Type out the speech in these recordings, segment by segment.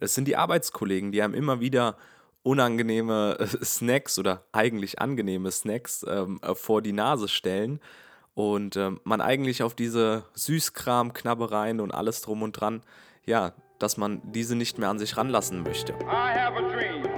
Es sind die Arbeitskollegen, die einem immer wieder unangenehme äh, Snacks oder eigentlich angenehme Snacks ähm, äh, vor die Nase stellen und ähm, man eigentlich auf diese Süßkram, Knabbereien und alles drum und dran, ja, dass man diese nicht mehr an sich ranlassen möchte. I have a dream.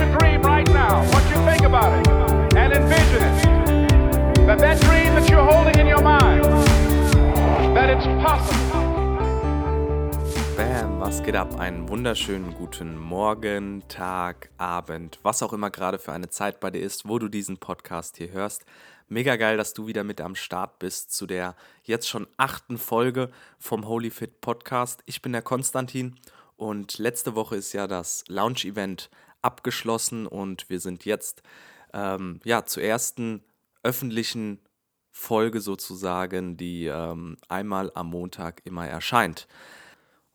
Your dream right now. What you think about it and envision it. That that dream that you're holding in your mind, that it's possible. Bam, was geht ab? Einen wunderschönen guten Morgen, Tag, Abend, was auch immer gerade für eine Zeit bei dir ist, wo du diesen Podcast hier hörst. Mega geil, dass du wieder mit am Start bist zu der jetzt schon achten Folge vom Holy Fit Podcast. Ich bin der Konstantin und letzte Woche ist ja das Launch-Event abgeschlossen und wir sind jetzt ähm, ja zur ersten öffentlichen Folge sozusagen, die ähm, einmal am Montag immer erscheint.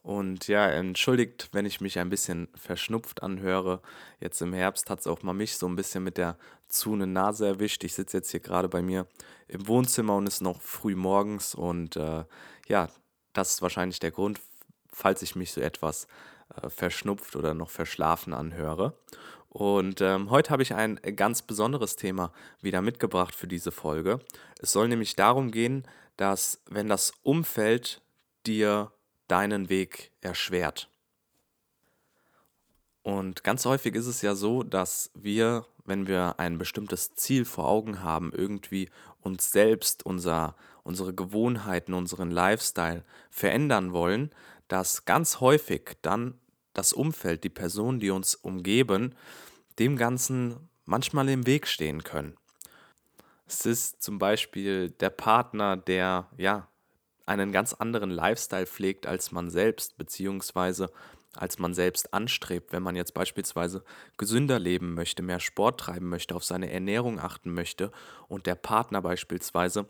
Und ja, entschuldigt, wenn ich mich ein bisschen verschnupft anhöre. Jetzt im Herbst hat es auch mal mich so ein bisschen mit der zune Nase erwischt. Ich sitze jetzt hier gerade bei mir im Wohnzimmer und es ist noch früh morgens. Und äh, ja, das ist wahrscheinlich der Grund, falls ich mich so etwas äh, verschnupft oder noch verschlafen anhöre. Und ähm, heute habe ich ein ganz besonderes Thema wieder mitgebracht für diese Folge. Es soll nämlich darum gehen, dass wenn das Umfeld dir deinen Weg erschwert. Und ganz häufig ist es ja so, dass wir, wenn wir ein bestimmtes Ziel vor Augen haben, irgendwie uns selbst, unser, unsere Gewohnheiten, unseren Lifestyle verändern wollen, dass ganz häufig dann das Umfeld, die Personen, die uns umgeben, dem Ganzen manchmal im Weg stehen können. Es ist zum Beispiel der Partner, der ja einen ganz anderen Lifestyle pflegt als man selbst, beziehungsweise als man selbst anstrebt, wenn man jetzt beispielsweise gesünder leben möchte, mehr Sport treiben möchte, auf seine Ernährung achten möchte und der Partner beispielsweise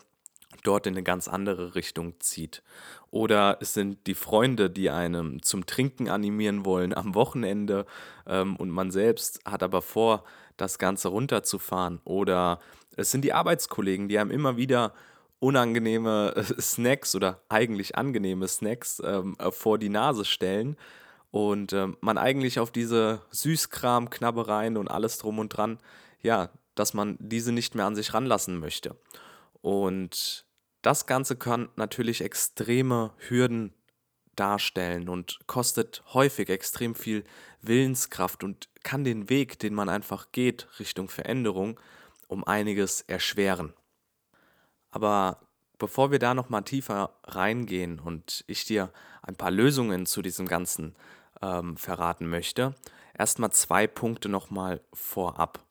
dort in eine ganz andere Richtung zieht. Oder es sind die Freunde, die einem zum Trinken animieren wollen am Wochenende ähm, und man selbst hat aber vor, das Ganze runterzufahren. Oder es sind die Arbeitskollegen, die einem immer wieder unangenehme äh, Snacks oder eigentlich angenehme Snacks ähm, äh, vor die Nase stellen und ähm, man eigentlich auf diese Süßkram, Knabbereien und alles drum und dran, ja, dass man diese nicht mehr an sich ranlassen möchte. Und das Ganze kann natürlich extreme Hürden darstellen und kostet häufig extrem viel Willenskraft und kann den Weg, den man einfach geht Richtung Veränderung, um einiges erschweren. Aber bevor wir da noch mal tiefer reingehen und ich dir ein paar Lösungen zu diesem Ganzen ähm, verraten möchte, erstmal zwei Punkte noch mal vorab.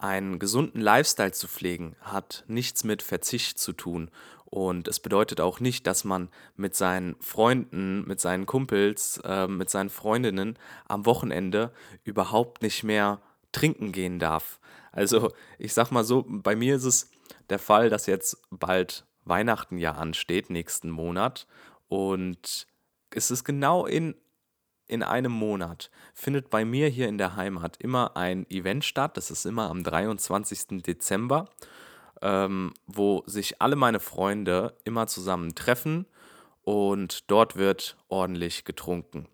Einen gesunden Lifestyle zu pflegen hat nichts mit Verzicht zu tun und es bedeutet auch nicht, dass man mit seinen Freunden, mit seinen Kumpels, äh, mit seinen Freundinnen am Wochenende überhaupt nicht mehr trinken gehen darf. Also ich sag mal so, bei mir ist es der Fall, dass jetzt bald Weihnachten ja ansteht, nächsten Monat. Und es ist genau in, in einem Monat, findet bei mir hier in der Heimat immer ein Event statt. Das ist immer am 23. Dezember, ähm, wo sich alle meine Freunde immer zusammen treffen und dort wird ordentlich getrunken.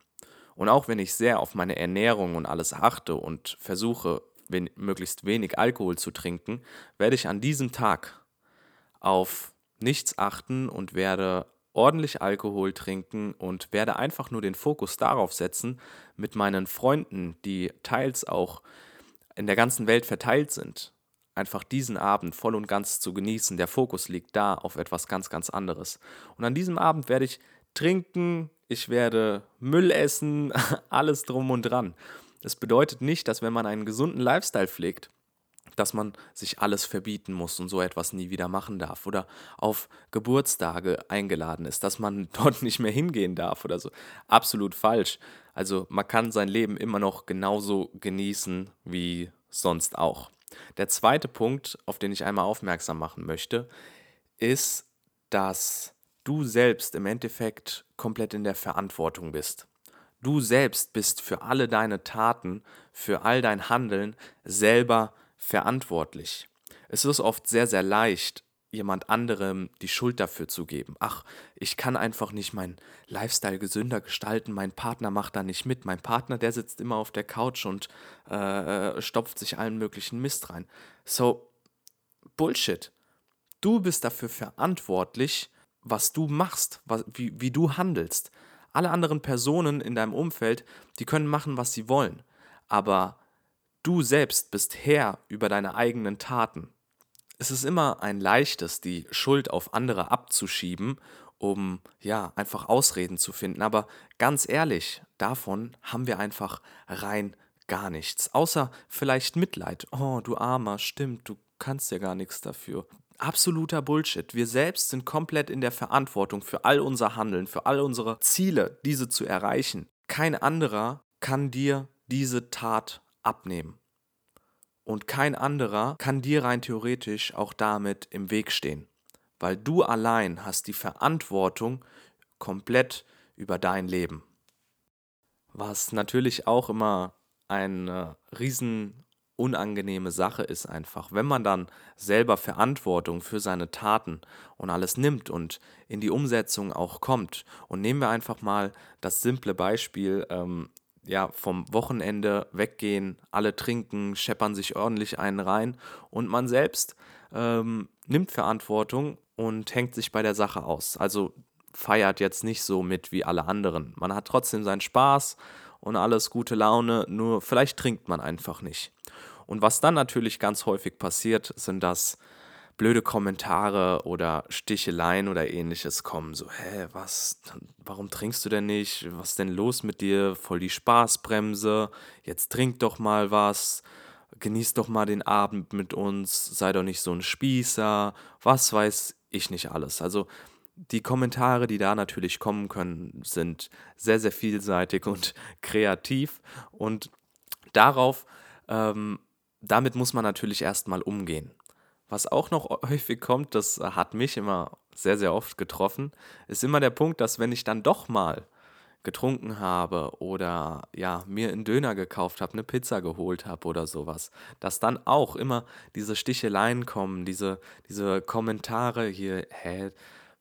Und auch wenn ich sehr auf meine Ernährung und alles achte und versuche, wen möglichst wenig Alkohol zu trinken, werde ich an diesem Tag auf nichts achten und werde ordentlich Alkohol trinken und werde einfach nur den Fokus darauf setzen, mit meinen Freunden, die teils auch in der ganzen Welt verteilt sind, einfach diesen Abend voll und ganz zu genießen. Der Fokus liegt da auf etwas ganz, ganz anderes. Und an diesem Abend werde ich trinken, ich werde Müll essen, alles drum und dran. Das bedeutet nicht, dass wenn man einen gesunden Lifestyle pflegt, dass man sich alles verbieten muss und so etwas nie wieder machen darf oder auf Geburtstage eingeladen ist, dass man dort nicht mehr hingehen darf oder so. Absolut falsch. Also man kann sein Leben immer noch genauso genießen wie sonst auch. Der zweite Punkt, auf den ich einmal aufmerksam machen möchte, ist, dass du selbst im Endeffekt komplett in der Verantwortung bist. Du selbst bist für alle deine Taten, für all dein Handeln selber verantwortlich. Es ist oft sehr, sehr leicht, jemand anderem die Schuld dafür zu geben. Ach, ich kann einfach nicht meinen Lifestyle gesünder gestalten, mein Partner macht da nicht mit, mein Partner, der sitzt immer auf der Couch und äh, stopft sich allen möglichen Mist rein. So, Bullshit. Du bist dafür verantwortlich, was du machst, was, wie, wie du handelst. Alle anderen Personen in deinem Umfeld, die können machen, was sie wollen. Aber du selbst bist Herr über deine eigenen Taten. Es ist immer ein leichtes, die Schuld auf andere abzuschieben, um ja einfach Ausreden zu finden. Aber ganz ehrlich, davon haben wir einfach rein gar nichts. Außer vielleicht Mitleid. Oh, du Armer, stimmt, du kannst ja gar nichts dafür absoluter Bullshit. Wir selbst sind komplett in der Verantwortung für all unser Handeln, für all unsere Ziele, diese zu erreichen. Kein anderer kann dir diese Tat abnehmen. Und kein anderer kann dir rein theoretisch auch damit im Weg stehen. Weil du allein hast die Verantwortung komplett über dein Leben. Was natürlich auch immer eine riesen unangenehme Sache ist einfach. Wenn man dann selber Verantwortung für seine Taten und alles nimmt und in die Umsetzung auch kommt. Und nehmen wir einfach mal das simple Beispiel, ähm, ja, vom Wochenende weggehen, alle trinken, scheppern sich ordentlich einen rein und man selbst ähm, nimmt Verantwortung und hängt sich bei der Sache aus. Also feiert jetzt nicht so mit wie alle anderen. Man hat trotzdem seinen Spaß und alles gute Laune, nur vielleicht trinkt man einfach nicht. Und was dann natürlich ganz häufig passiert, sind das blöde Kommentare oder Sticheleien oder ähnliches kommen. So, hä, was, warum trinkst du denn nicht? Was ist denn los mit dir? Voll die Spaßbremse. Jetzt trink doch mal was. Genieß doch mal den Abend mit uns. Sei doch nicht so ein Spießer. Was weiß ich nicht alles. Also die Kommentare, die da natürlich kommen können, sind sehr, sehr vielseitig und kreativ. Und darauf ähm, damit muss man natürlich erstmal umgehen. Was auch noch häufig kommt, das hat mich immer sehr, sehr oft getroffen, ist immer der Punkt, dass wenn ich dann doch mal getrunken habe oder ja, mir einen Döner gekauft habe, eine Pizza geholt habe oder sowas, dass dann auch immer diese Sticheleien kommen, diese, diese Kommentare hier, hä,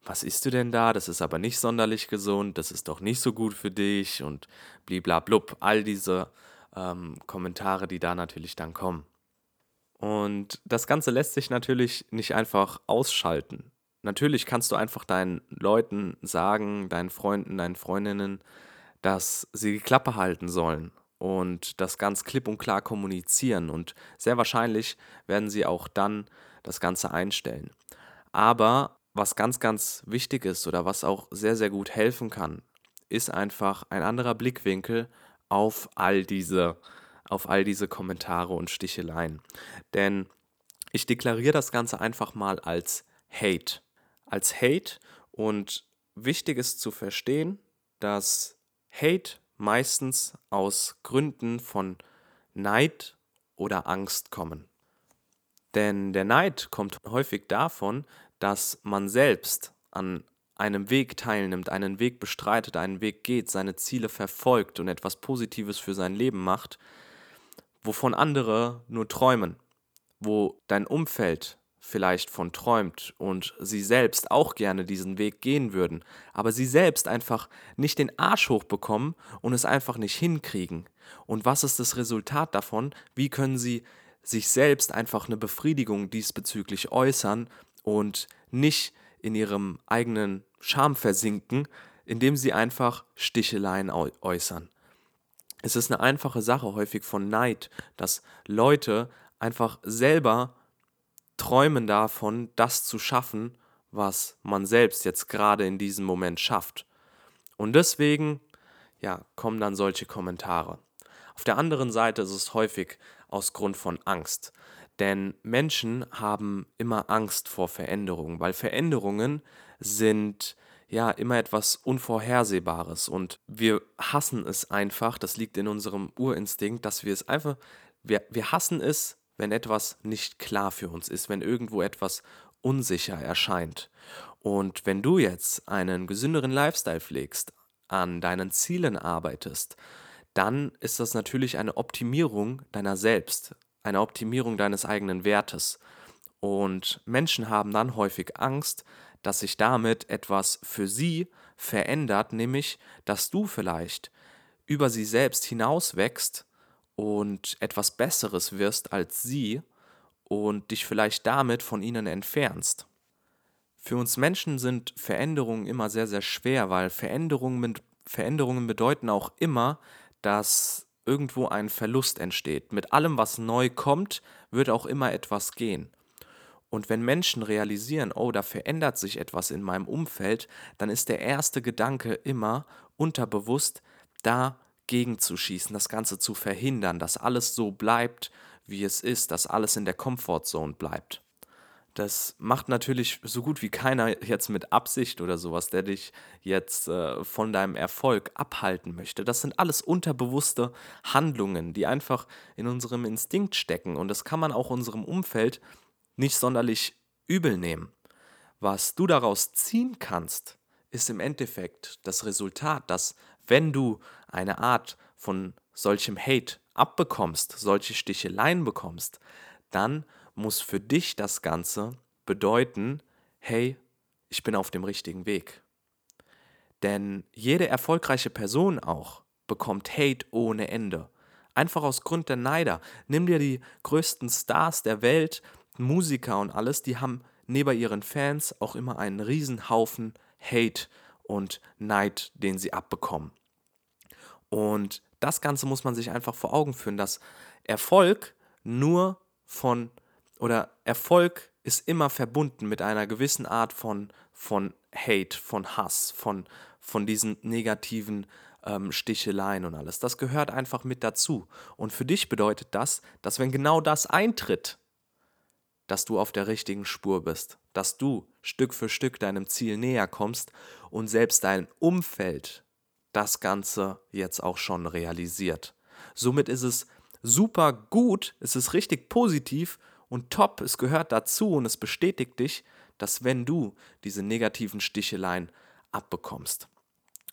was isst du denn da? Das ist aber nicht sonderlich gesund, das ist doch nicht so gut für dich und bliblablub, all diese ähm, Kommentare, die da natürlich dann kommen. Und das Ganze lässt sich natürlich nicht einfach ausschalten. Natürlich kannst du einfach deinen Leuten sagen, deinen Freunden, deinen Freundinnen, dass sie die Klappe halten sollen und das ganz klipp und klar kommunizieren. Und sehr wahrscheinlich werden sie auch dann das Ganze einstellen. Aber was ganz, ganz wichtig ist oder was auch sehr, sehr gut helfen kann, ist einfach ein anderer Blickwinkel auf all diese, auf all diese Kommentare und Sticheleien. Denn ich deklariere das Ganze einfach mal als Hate. Als Hate und wichtig ist zu verstehen, dass Hate meistens aus Gründen von Neid oder Angst kommen. Denn der Neid kommt häufig davon, dass man selbst an einem Weg teilnimmt, einen Weg bestreitet, einen Weg geht, seine Ziele verfolgt und etwas Positives für sein Leben macht, wovon andere nur träumen, wo dein Umfeld vielleicht von träumt und sie selbst auch gerne diesen Weg gehen würden, aber sie selbst einfach nicht den Arsch hochbekommen und es einfach nicht hinkriegen. Und was ist das Resultat davon? Wie können sie sich selbst einfach eine Befriedigung diesbezüglich äußern und nicht in ihrem eigenen Scham versinken, indem sie einfach Sticheleien äußern. Es ist eine einfache Sache häufig von Neid, dass Leute einfach selber träumen davon, das zu schaffen, was man selbst jetzt gerade in diesem Moment schafft. Und deswegen, ja, kommen dann solche Kommentare. Auf der anderen Seite ist es häufig aus Grund von Angst. Denn Menschen haben immer Angst vor Veränderungen, weil Veränderungen sind ja immer etwas Unvorhersehbares und wir hassen es einfach, das liegt in unserem Urinstinkt, dass wir es einfach, wir, wir hassen es, wenn etwas nicht klar für uns ist, wenn irgendwo etwas unsicher erscheint. Und wenn du jetzt einen gesünderen Lifestyle pflegst, an deinen Zielen arbeitest, dann ist das natürlich eine Optimierung deiner selbst, eine Optimierung deines eigenen Wertes. Und Menschen haben dann häufig Angst, dass sich damit etwas für sie verändert, nämlich dass du vielleicht über sie selbst hinauswächst und etwas Besseres wirst als sie und dich vielleicht damit von ihnen entfernst. Für uns Menschen sind Veränderungen immer sehr, sehr schwer, weil Veränderungen, Veränderungen bedeuten auch immer, dass irgendwo ein Verlust entsteht. Mit allem, was neu kommt, wird auch immer etwas gehen. Und wenn Menschen realisieren, oh, da verändert sich etwas in meinem Umfeld, dann ist der erste Gedanke immer unterbewusst, dagegen zu schießen, das Ganze zu verhindern, dass alles so bleibt, wie es ist, dass alles in der Comfortzone bleibt. Das macht natürlich so gut wie keiner jetzt mit Absicht oder sowas, der dich jetzt äh, von deinem Erfolg abhalten möchte. Das sind alles unterbewusste Handlungen, die einfach in unserem Instinkt stecken. Und das kann man auch unserem Umfeld nicht sonderlich übel nehmen. Was du daraus ziehen kannst, ist im Endeffekt das Resultat, dass wenn du eine Art von solchem Hate abbekommst, solche Sticheleien bekommst, dann muss für dich das Ganze bedeuten, hey, ich bin auf dem richtigen Weg. Denn jede erfolgreiche Person auch bekommt Hate ohne Ende. Einfach aus Grund der Neider. Nimm dir die größten Stars der Welt, Musiker und alles, die haben neben ihren Fans auch immer einen Riesenhaufen Hate und Neid, den sie abbekommen. Und das Ganze muss man sich einfach vor Augen führen, dass Erfolg nur von oder Erfolg ist immer verbunden mit einer gewissen Art von, von Hate, von Hass, von, von diesen negativen ähm, Sticheleien und alles. Das gehört einfach mit dazu. Und für dich bedeutet das, dass wenn genau das eintritt, dass du auf der richtigen Spur bist, dass du Stück für Stück deinem Ziel näher kommst und selbst dein Umfeld das Ganze jetzt auch schon realisiert. Somit ist es super gut, es ist richtig positiv und top, es gehört dazu und es bestätigt dich, dass wenn du diese negativen Sticheleien abbekommst.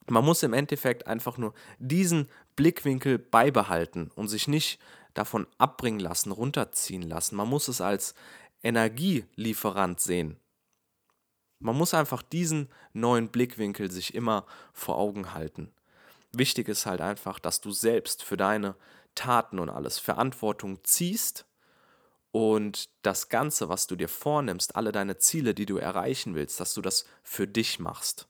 Man muss im Endeffekt einfach nur diesen Blickwinkel beibehalten und sich nicht davon abbringen lassen, runterziehen lassen. Man muss es als Energielieferant sehen. Man muss einfach diesen neuen Blickwinkel sich immer vor Augen halten. Wichtig ist halt einfach, dass du selbst für deine Taten und alles Verantwortung ziehst und das Ganze, was du dir vornimmst, alle deine Ziele, die du erreichen willst, dass du das für dich machst.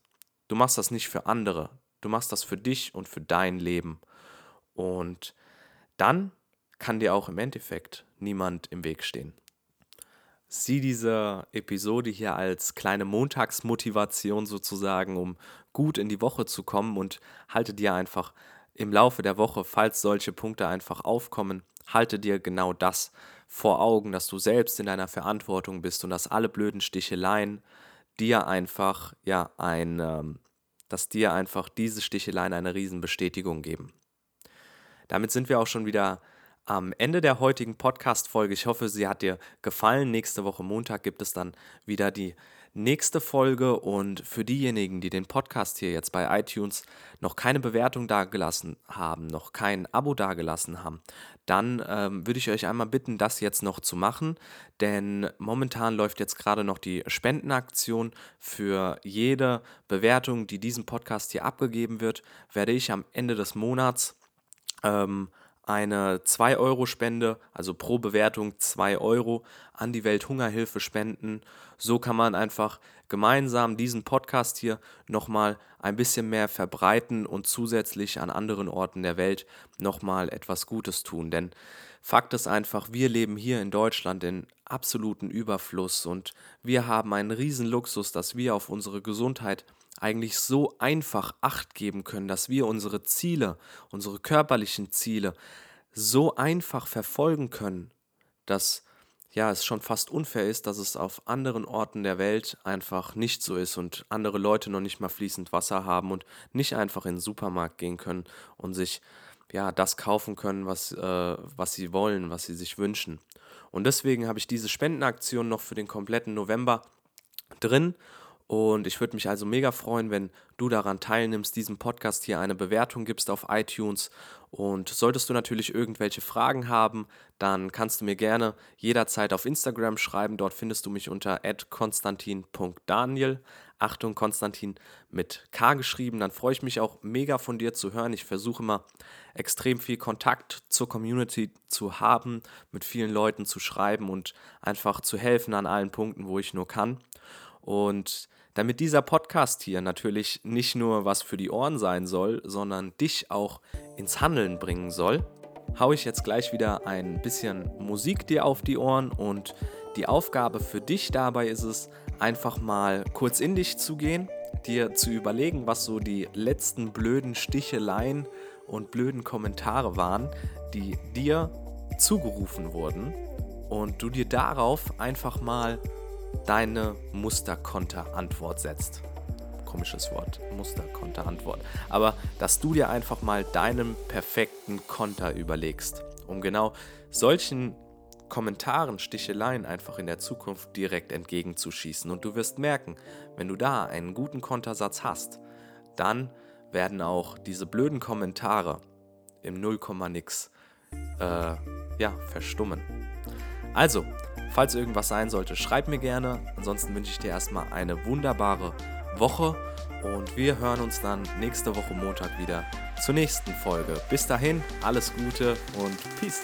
Du machst das nicht für andere, du machst das für dich und für dein Leben. Und dann kann dir auch im Endeffekt niemand im Weg stehen. Sieh diese Episode hier als kleine Montagsmotivation sozusagen, um gut in die Woche zu kommen und halte dir einfach im Laufe der Woche, falls solche Punkte einfach aufkommen, halte dir genau das vor Augen, dass du selbst in deiner Verantwortung bist und dass alle blöden Sticheleien dir einfach, ja, ein, ähm, dass dir einfach diese Sticheleien eine Riesenbestätigung geben. Damit sind wir auch schon wieder am Ende der heutigen Podcast-Folge. Ich hoffe, sie hat dir gefallen. Nächste Woche Montag gibt es dann wieder die nächste Folge und für diejenigen, die den Podcast hier jetzt bei iTunes noch keine Bewertung dagelassen haben, noch kein Abo dagelassen haben, dann ähm, würde ich euch einmal bitten, das jetzt noch zu machen, denn momentan läuft jetzt gerade noch die Spendenaktion für jede Bewertung, die diesem Podcast hier abgegeben wird, werde ich am Ende des Monats ähm, eine 2-Euro-Spende, also pro Bewertung 2 Euro, an die Welthungerhilfe spenden. So kann man einfach gemeinsam diesen Podcast hier nochmal ein bisschen mehr verbreiten und zusätzlich an anderen Orten der Welt nochmal etwas Gutes tun. Denn Fakt ist einfach, wir leben hier in Deutschland in absoluten Überfluss und wir haben einen riesen Luxus, dass wir auf unsere Gesundheit eigentlich so einfach acht geben können, dass wir unsere Ziele, unsere körperlichen Ziele so einfach verfolgen können, dass ja, es schon fast unfair ist, dass es auf anderen Orten der Welt einfach nicht so ist und andere Leute noch nicht mal fließend Wasser haben und nicht einfach in den Supermarkt gehen können und sich ja das kaufen können, was, äh, was sie wollen, was sie sich wünschen. Und deswegen habe ich diese Spendenaktion noch für den kompletten November drin. Und ich würde mich also mega freuen, wenn du daran teilnimmst, diesem Podcast hier eine Bewertung gibst auf iTunes. Und solltest du natürlich irgendwelche Fragen haben, dann kannst du mir gerne jederzeit auf Instagram schreiben. Dort findest du mich unter konstantin.daniel. Achtung, Konstantin mit K geschrieben. Dann freue ich mich auch mega von dir zu hören. Ich versuche immer extrem viel Kontakt zur Community zu haben, mit vielen Leuten zu schreiben und einfach zu helfen an allen Punkten, wo ich nur kann. Und damit dieser Podcast hier natürlich nicht nur was für die Ohren sein soll, sondern dich auch ins Handeln bringen soll, haue ich jetzt gleich wieder ein bisschen Musik dir auf die Ohren und die Aufgabe für dich dabei ist es, einfach mal kurz in dich zu gehen, dir zu überlegen, was so die letzten blöden Sticheleien und blöden Kommentare waren, die dir zugerufen wurden und du dir darauf einfach mal deine Musterkonterantwort setzt. Komisches Wort, Musterkonterantwort. Aber dass du dir einfach mal deinen perfekten Konter überlegst, um genau solchen Kommentaren, Sticheleien einfach in der Zukunft direkt entgegenzuschießen. Und du wirst merken, wenn du da einen guten Kontersatz hast, dann werden auch diese blöden Kommentare im Nullkomma-Nix äh, ja, verstummen. Also, falls irgendwas sein sollte, schreib mir gerne. Ansonsten wünsche ich dir erstmal eine wunderbare Woche und wir hören uns dann nächste Woche Montag wieder zur nächsten Folge. Bis dahin, alles Gute und Peace.